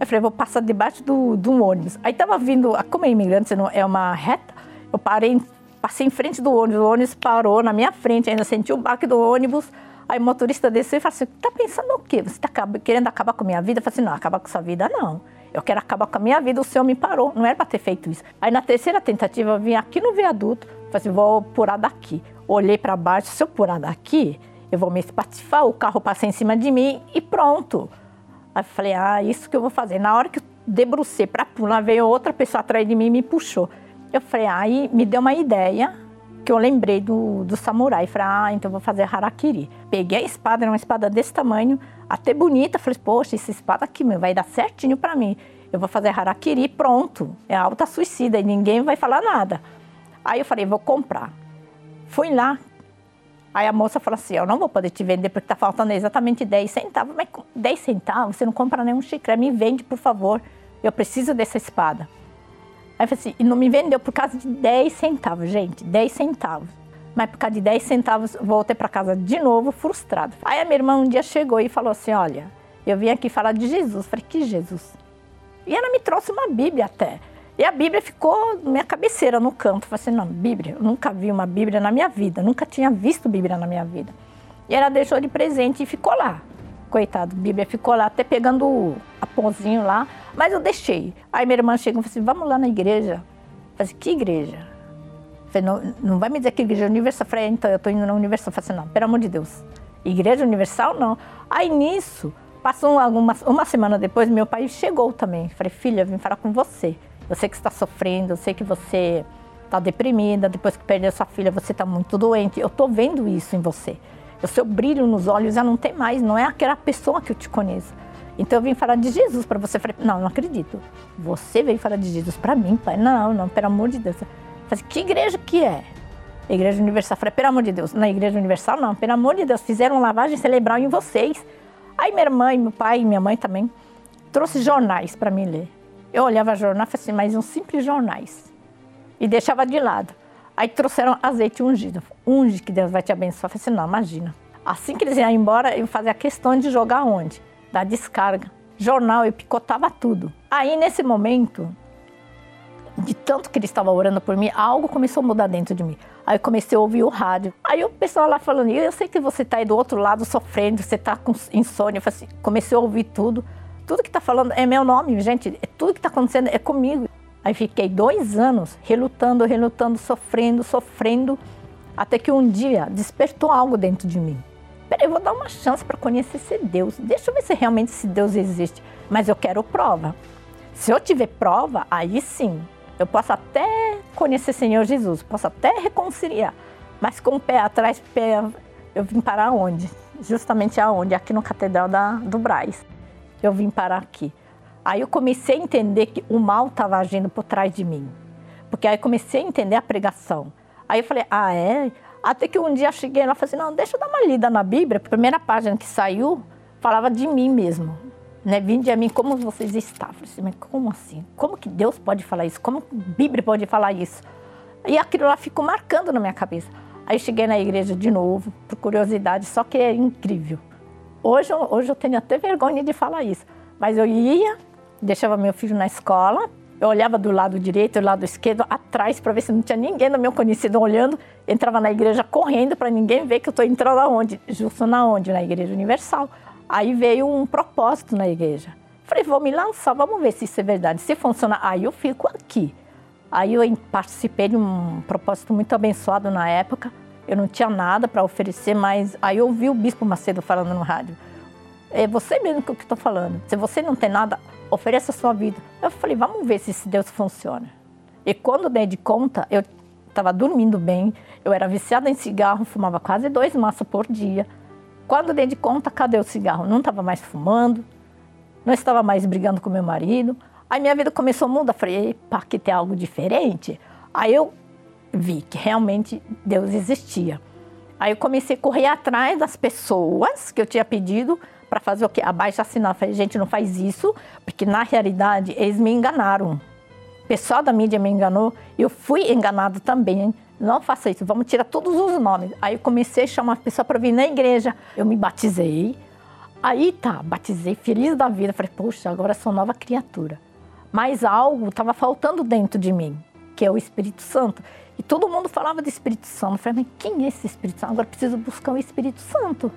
Eu falei, vou passar debaixo do, de um ônibus. Aí tava vindo, como é Imigrantes, é uma reta, eu parei, passei em frente do ônibus, o ônibus parou na minha frente, ainda senti o baque do ônibus. Aí o motorista desceu e falou assim: tá pensando o quê? Você está querendo acabar com a minha vida? Eu falei assim: não, acabar com sua vida não. Eu quero acabar com a minha vida, o senhor me parou. Não era para ter feito isso. Aí na terceira tentativa, eu vim aqui no viaduto, falei assim: vou pular daqui. Olhei para baixo, se eu pular daqui, eu vou me espatifar, o carro passa em cima de mim e pronto. Aí falei: ah, isso que eu vou fazer. Na hora que eu debrucei para pular, veio outra pessoa atrás de mim e me puxou. Eu falei: aí me deu uma ideia que eu lembrei do, do samurai. Falei, ah, então vou fazer harakiri. Peguei a espada, era uma espada desse tamanho, até bonita. Falei, poxa, essa espada aqui meu, vai dar certinho para mim. Eu vou fazer harakiri pronto. É alta suicida e ninguém vai falar nada. Aí eu falei, vou comprar. Fui lá. Aí a moça falou assim, eu não vou poder te vender porque tá faltando exatamente 10 centavos. Mas 10 centavos? Você não compra nenhum chiclete. Me vende, por favor. Eu preciso dessa espada. Aí eu falei assim, e não me vendeu por causa de 10 centavos, gente, 10 centavos. Mas por causa de 10 centavos, voltei para casa de novo, frustrado. Aí a minha irmã um dia chegou e falou assim: Olha, eu vim aqui falar de Jesus. Falei, que Jesus? E ela me trouxe uma Bíblia até. E a Bíblia ficou na minha cabeceira no canto. Falei assim: Não, Bíblia, eu nunca vi uma Bíblia na minha vida, nunca tinha visto Bíblia na minha vida. E ela deixou de presente e ficou lá. Coitado, Bíblia ficou lá, até pegando a pãozinho lá. Mas eu deixei. Aí minha irmã chegou e falou assim: vamos lá na igreja. Eu falei assim, que igreja? Falei, não, não vai me dizer que igreja universal. Falei, é, então, eu estou indo na universal. Falei assim, não, pelo amor de Deus. Igreja universal, não. Aí nisso, passou uma, semana depois, meu pai chegou também. Falei, filha, vim falar com você. Eu sei que está sofrendo, eu sei que você está deprimida, depois que perdeu sua filha, você está muito doente. Eu estou vendo isso em você. O seu brilho nos olhos já não tem mais, não é aquela pessoa que eu te conheço. Então eu vim falar de Jesus para você. Falei, não, não acredito. Você veio falar de Jesus para mim, pai? Não, não, pelo amor de Deus. Falei, que igreja que é? Igreja Universal. Falei, pelo amor de Deus. Na Igreja Universal, não, pelo amor de Deus. Fizeram lavagem cerebral em vocês. Aí minha irmã, meu pai e minha mãe também trouxe jornais para mim ler. Eu olhava jornal assim, mas uns simples jornais. E deixava de lado. Aí trouxeram azeite ungido. Unge que Deus vai te abençoar. Eu falei assim, não, imagina. Assim que eles iam embora, eu fazia questão de jogar onde? da descarga. Jornal, eu picotava tudo. Aí, nesse momento, de tanto que ele estava orando por mim, algo começou a mudar dentro de mim. Aí eu comecei a ouvir o rádio. Aí o pessoal lá falando, eu sei que você está aí do outro lado sofrendo, você está com insônia. Eu assim, comecei a ouvir tudo. Tudo que está falando é meu nome, gente. É tudo que está acontecendo é comigo. Aí fiquei dois anos relutando, relutando, sofrendo, sofrendo, até que um dia despertou algo dentro de mim. Peraí, eu vou dar uma chance para conhecer esse Deus. Deixa eu ver se realmente esse Deus existe. Mas eu quero prova. Se eu tiver prova, aí sim, eu posso até conhecer o Senhor Jesus, posso até reconciliar. Mas com o pé atrás, pé, eu vim parar onde? Justamente aonde? Aqui no Catedral da, do Braz. Eu vim parar aqui. Aí eu comecei a entender que o mal estava agindo por trás de mim. Porque aí eu comecei a entender a pregação. Aí eu falei, ah, é? Até que um dia eu cheguei lá e falei assim, não, deixa eu dar uma lida na Bíblia. A primeira página que saiu falava de mim mesmo. Né? Vinde a mim como vocês estavam. Eu falei assim, mas como assim? Como que Deus pode falar isso? Como que a Bíblia pode falar isso? E aquilo lá ficou marcando na minha cabeça. Aí cheguei na igreja de novo, por curiosidade, só que é incrível. Hoje, hoje eu tenho até vergonha de falar isso. Mas eu ia, deixava meu filho na escola, eu olhava do lado direito, do lado esquerdo, atrás, para ver se não tinha ninguém do meu conhecido olhando. Entrava na igreja correndo para ninguém ver que eu estou entrando aonde? Justo na onde? Na Igreja Universal. Aí veio um propósito na igreja. Falei, vou me lançar, vamos ver se isso é verdade. Se funciona, aí eu fico aqui. Aí eu participei de um propósito muito abençoado na época. Eu não tinha nada para oferecer, mas aí eu ouvi o Bispo Macedo falando no rádio. É você mesmo que eu estou falando. Se você não tem nada, ofereça a sua vida. Eu falei, vamos ver se esse Deus funciona. E quando dei de conta, eu estava dormindo bem, eu era viciada em cigarro, fumava quase dois maços por dia. Quando dei de conta, cadê o cigarro? Não estava mais fumando, não estava mais brigando com meu marido. Aí minha vida começou a mudar. Falei, epa, que tem algo diferente. Aí eu vi que realmente Deus existia. Aí eu comecei a correr atrás das pessoas que eu tinha pedido para fazer o quê? Abaixo assinar. Falei, gente, não faz isso, porque na realidade eles me enganaram. O pessoal da mídia me enganou, eu fui enganado também. Não faça isso, vamos tirar todos os nomes. Aí eu comecei a chamar a pessoa para vir na igreja. Eu me batizei. Aí tá, batizei, feliz da vida. Falei, poxa, agora sou nova criatura. Mas algo estava faltando dentro de mim, que é o Espírito Santo. E todo mundo falava de Espírito Santo. Eu falei, mas quem é esse Espírito Santo? Agora preciso buscar o Espírito Santo.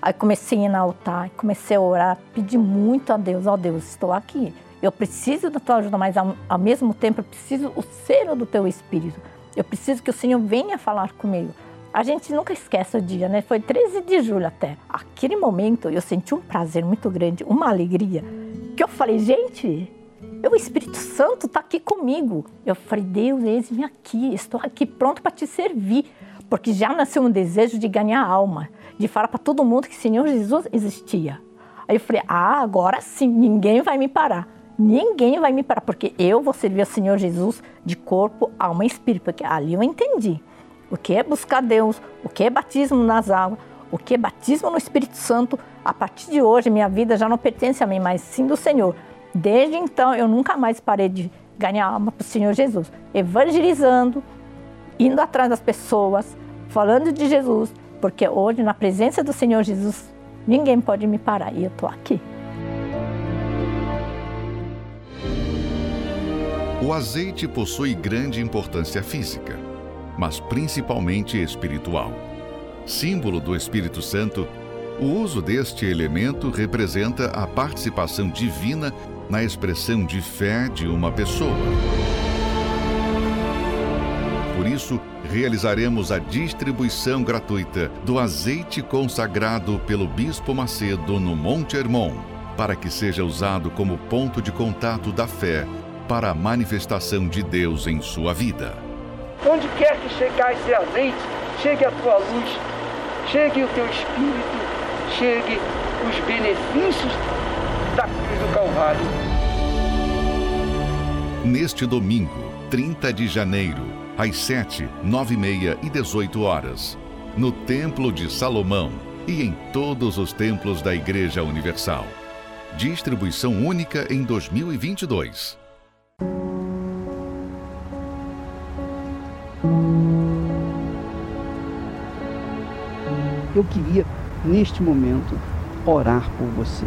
Aí comecei a ir no altar, comecei a orar, pedi muito a Deus, ó oh, Deus, estou aqui. Eu preciso da tua ajuda, mas ao, ao mesmo tempo eu preciso o selo do teu espírito. Eu preciso que o Senhor venha falar comigo. A gente nunca esquece o dia, né? Foi 13 de julho até. Aquele momento eu senti um prazer muito grande, uma alegria, que eu falei, gente, o Espírito Santo está aqui comigo. Eu falei, Deus, eis-me aqui, estou aqui pronto para te servir. Porque já nasceu um desejo de ganhar alma, de falar para todo mundo que o Senhor Jesus existia. Aí eu falei, ah, agora sim, ninguém vai me parar. Ninguém vai me parar, porque eu vou servir ao Senhor Jesus de corpo, alma e espírito. Porque ali eu entendi o que é buscar Deus, o que é batismo nas águas, o que é batismo no Espírito Santo. A partir de hoje, minha vida já não pertence a mim, mas sim do Senhor. Desde então, eu nunca mais parei de ganhar alma para o Senhor Jesus, evangelizando, indo atrás das pessoas, falando de Jesus, porque hoje, na presença do Senhor Jesus, ninguém pode me parar e eu estou aqui. O azeite possui grande importância física, mas principalmente espiritual. Símbolo do Espírito Santo, o uso deste elemento representa a participação divina na expressão de fé de uma pessoa. Por isso, realizaremos a distribuição gratuita do azeite consagrado pelo Bispo Macedo no Monte Hermon, para que seja usado como ponto de contato da fé para a manifestação de Deus em sua vida. Onde quer que chegar esse azeite, chegue a tua luz, chegue o teu espírito, chegue os benefícios Calvário. Neste domingo, 30 de janeiro, às 7, 9 e meia e 18 horas, no Templo de Salomão e em todos os templos da Igreja Universal. Distribuição única em 2022. Eu queria, neste momento, orar por você.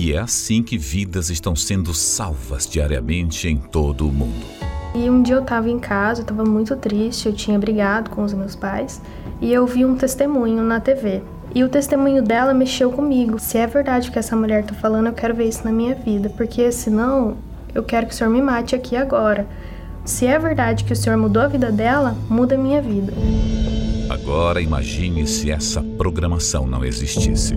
E é assim que vidas estão sendo salvas diariamente em todo o mundo. E um dia eu estava em casa, eu estava muito triste, eu tinha brigado com os meus pais e eu vi um testemunho na TV. E o testemunho dela mexeu comigo. Se é verdade o que essa mulher está falando, eu quero ver isso na minha vida, porque senão eu quero que o Senhor me mate aqui agora. Se é verdade que o Senhor mudou a vida dela, muda a minha vida. Agora imagine se essa programação não existisse.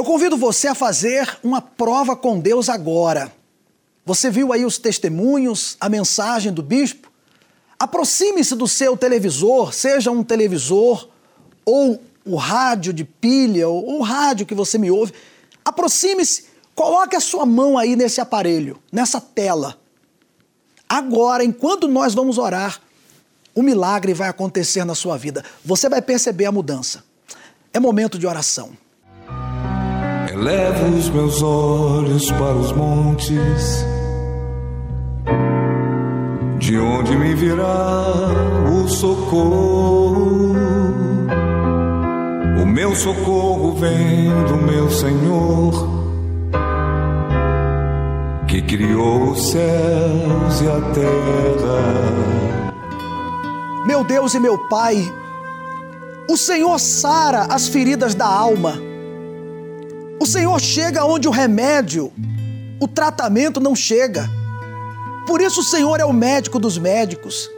Eu convido você a fazer uma prova com Deus agora. Você viu aí os testemunhos, a mensagem do bispo? Aproxime-se do seu televisor, seja um televisor ou o rádio de pilha ou o rádio que você me ouve. Aproxime-se, coloque a sua mão aí nesse aparelho, nessa tela. Agora, enquanto nós vamos orar, o milagre vai acontecer na sua vida. Você vai perceber a mudança. É momento de oração. Elevo os meus olhos para os montes, de onde me virá o socorro. O meu socorro vem do meu Senhor, que criou os céus e a terra. Meu Deus e meu Pai, o Senhor sara as feridas da alma o Senhor chega onde o remédio, o tratamento não chega. Por isso o Senhor é o médico dos médicos.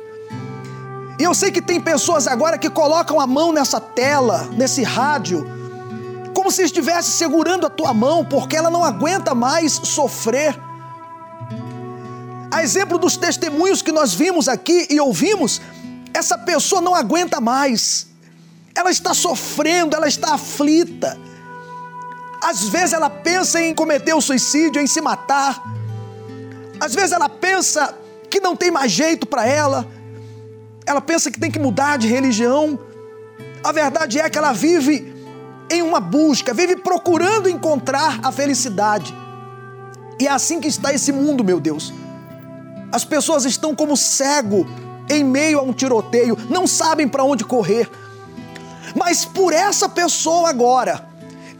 E eu sei que tem pessoas agora que colocam a mão nessa tela, nesse rádio, como se estivesse segurando a tua mão, porque ela não aguenta mais sofrer. A exemplo dos testemunhos que nós vimos aqui e ouvimos, essa pessoa não aguenta mais. Ela está sofrendo, ela está aflita. Às vezes ela pensa em cometer o suicídio, em se matar. Às vezes ela pensa que não tem mais jeito para ela. Ela pensa que tem que mudar de religião. A verdade é que ela vive em uma busca, vive procurando encontrar a felicidade. E é assim que está esse mundo, meu Deus. As pessoas estão como cego em meio a um tiroteio, não sabem para onde correr. Mas por essa pessoa agora,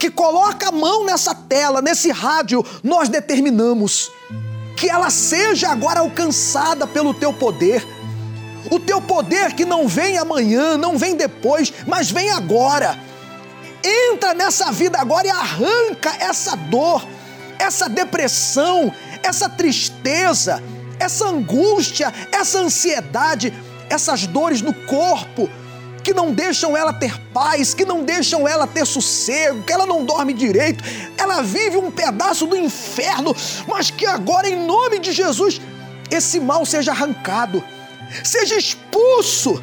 que coloca a mão nessa tela, nesse rádio, nós determinamos que ela seja agora alcançada pelo teu poder. O teu poder que não vem amanhã, não vem depois, mas vem agora. Entra nessa vida agora e arranca essa dor, essa depressão, essa tristeza, essa angústia, essa ansiedade, essas dores no corpo que não deixam ela ter paz, que não deixam ela ter sossego, que ela não dorme direito, ela vive um pedaço do inferno, mas que agora, em nome de Jesus, esse mal seja arrancado, seja expulso,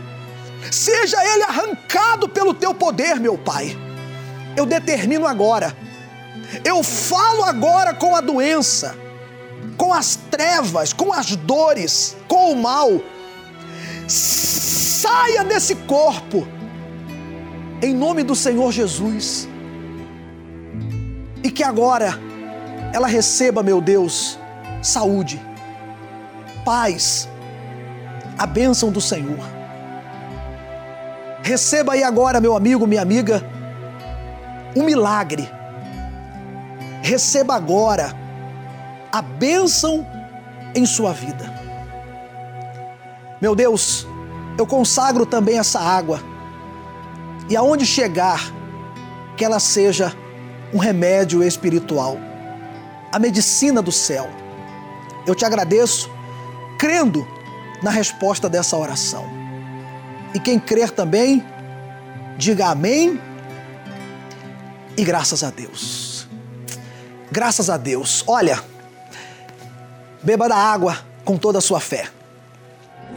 seja ele arrancado pelo teu poder, meu Pai. Eu determino agora, eu falo agora com a doença, com as trevas, com as dores, com o mal saia desse corpo, em nome do Senhor Jesus. E que agora ela receba, meu Deus, saúde, paz, a bênção do Senhor. Receba aí agora, meu amigo, minha amiga, um milagre. Receba agora a bênção em sua vida. Meu Deus, eu consagro também essa água. E aonde chegar, que ela seja um remédio espiritual, a medicina do céu. Eu te agradeço, crendo na resposta dessa oração. E quem crer também, diga amém e graças a Deus. Graças a Deus. Olha, beba da água com toda a sua fé.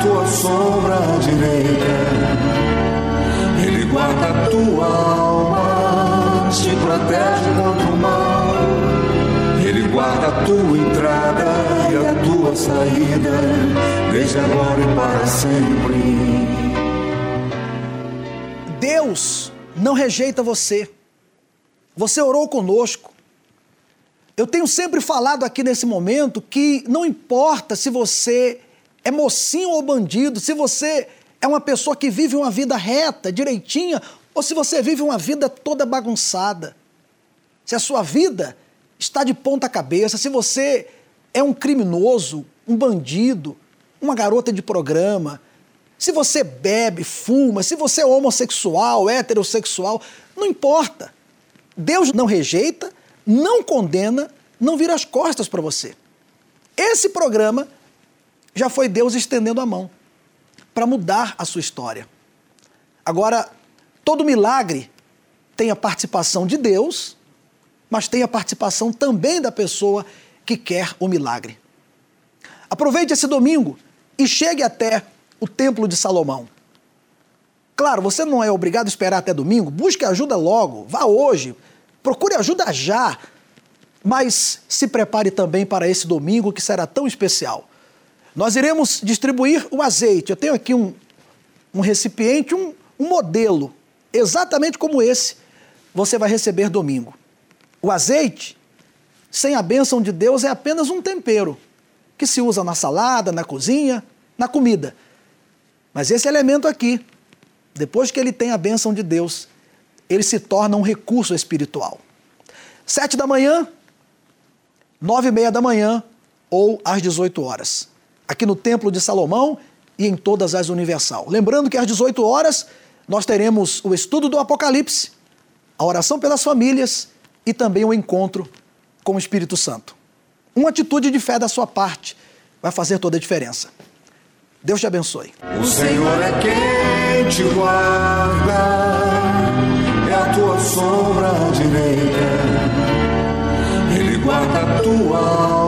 tua sombra direita. Ele guarda a tua alma, te protege contra o mal. Ele guarda a tua entrada e a tua saída, desde agora e para sempre. Deus não rejeita você. Você orou conosco. Eu tenho sempre falado aqui nesse momento que não importa se você é mocinho ou bandido, se você é uma pessoa que vive uma vida reta, direitinha, ou se você vive uma vida toda bagunçada. Se a sua vida está de ponta cabeça, se você é um criminoso, um bandido, uma garota de programa, se você bebe, fuma, se você é homossexual, heterossexual, não importa. Deus não rejeita, não condena, não vira as costas para você. Esse programa já foi Deus estendendo a mão para mudar a sua história. Agora, todo milagre tem a participação de Deus, mas tem a participação também da pessoa que quer o milagre. Aproveite esse domingo e chegue até o Templo de Salomão. Claro, você não é obrigado a esperar até domingo, busque ajuda logo, vá hoje, procure ajuda já, mas se prepare também para esse domingo que será tão especial. Nós iremos distribuir o azeite. Eu tenho aqui um, um recipiente, um, um modelo, exatamente como esse, você vai receber domingo. O azeite, sem a bênção de Deus, é apenas um tempero que se usa na salada, na cozinha, na comida. Mas esse elemento aqui, depois que ele tem a bênção de Deus, ele se torna um recurso espiritual. Sete da manhã, nove e meia da manhã ou às 18 horas. Aqui no Templo de Salomão e em todas as Universal. Lembrando que às 18 horas nós teremos o estudo do Apocalipse, a oração pelas famílias e também o encontro com o Espírito Santo. Uma atitude de fé da sua parte vai fazer toda a diferença. Deus te abençoe. O Senhor é quem te guarda, é a tua sombra direita. Ele guarda a tua alma,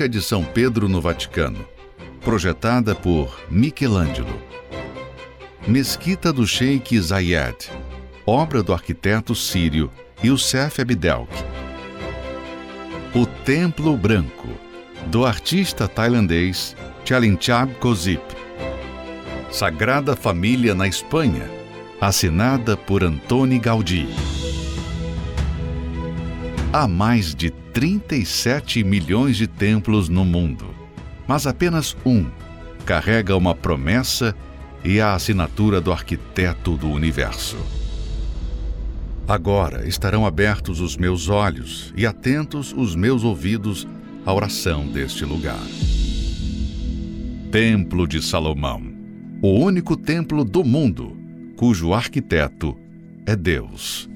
Basílica de São Pedro no Vaticano, projetada por Michelangelo. Mesquita do Sheikh Zayed, obra do arquiteto sírio Youssef Abdelk. O Templo Branco, do artista tailandês Chalinchab Kozip. Sagrada Família na Espanha, assinada por Antoni Gaudí. Há mais de 37 milhões de templos no mundo, mas apenas um carrega uma promessa e a assinatura do arquiteto do universo. Agora estarão abertos os meus olhos e atentos os meus ouvidos à oração deste lugar. Templo de Salomão, o único templo do mundo cujo arquiteto é Deus.